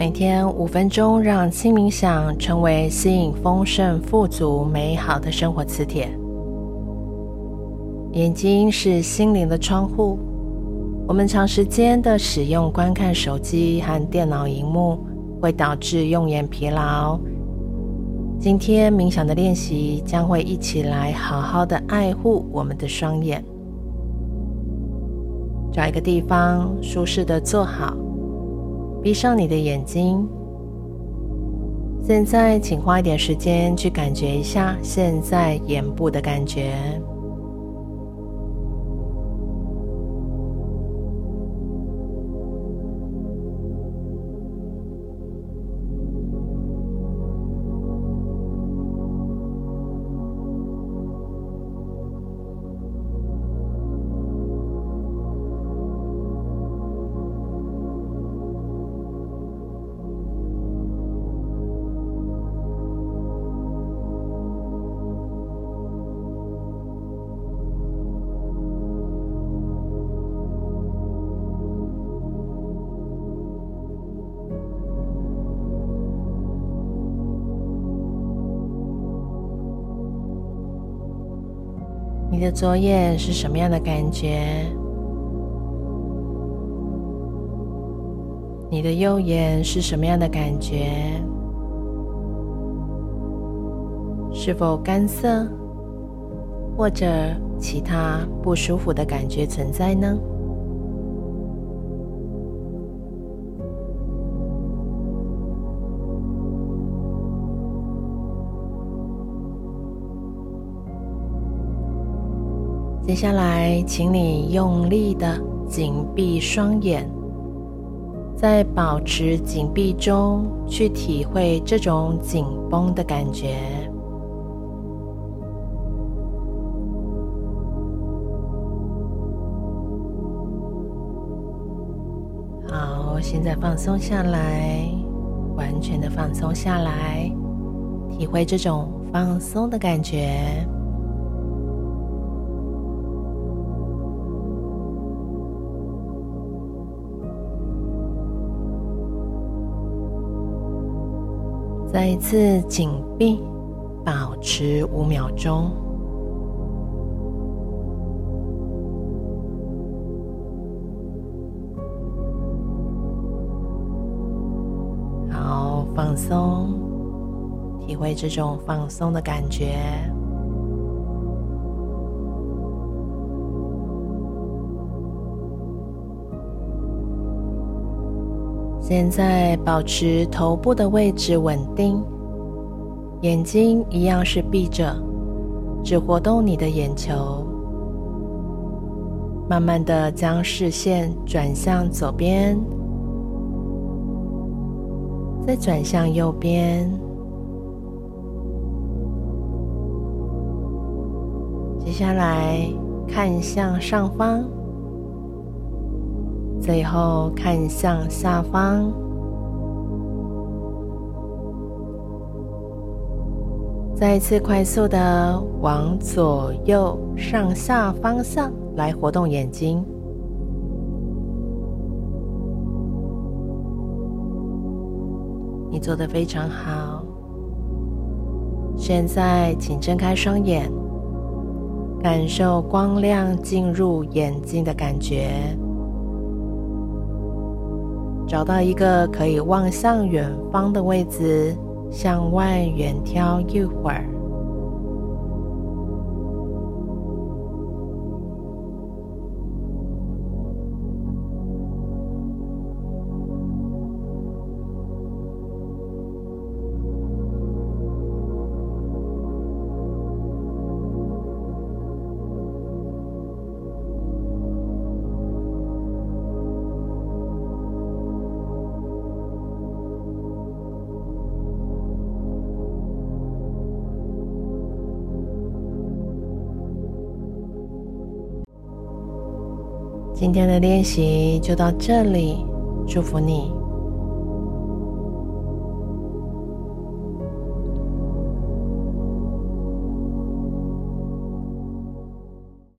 每天五分钟，让轻冥想成为吸引丰盛、富足、美好的生活磁铁。眼睛是心灵的窗户，我们长时间的使用观看手机和电脑荧幕，会导致用眼疲劳。今天冥想的练习将会一起来好好的爱护我们的双眼。找一个地方舒适的坐好。闭上你的眼睛。现在，请花一点时间去感觉一下现在眼部的感觉。你的左眼是什么样的感觉？你的右眼是什么样的感觉？是否干涩，或者其他不舒服的感觉存在呢？接下来，请你用力的紧闭双眼，在保持紧闭中去体会这种紧绷的感觉。好，现在放松下来，完全的放松下来，体会这种放松的感觉。再一次紧闭，保持五秒钟。好，放松，体会这种放松的感觉。现在保持头部的位置稳定，眼睛一样是闭着，只活动你的眼球。慢慢的将视线转向左边，再转向右边，接下来看向上方。最后看向下方，再一次快速的往左右上下方向来活动眼睛。你做的非常好。现在请睁开双眼，感受光亮进入眼睛的感觉。找到一个可以望向远方的位置，向外远眺一会儿。今天的练习就到这里，祝福你。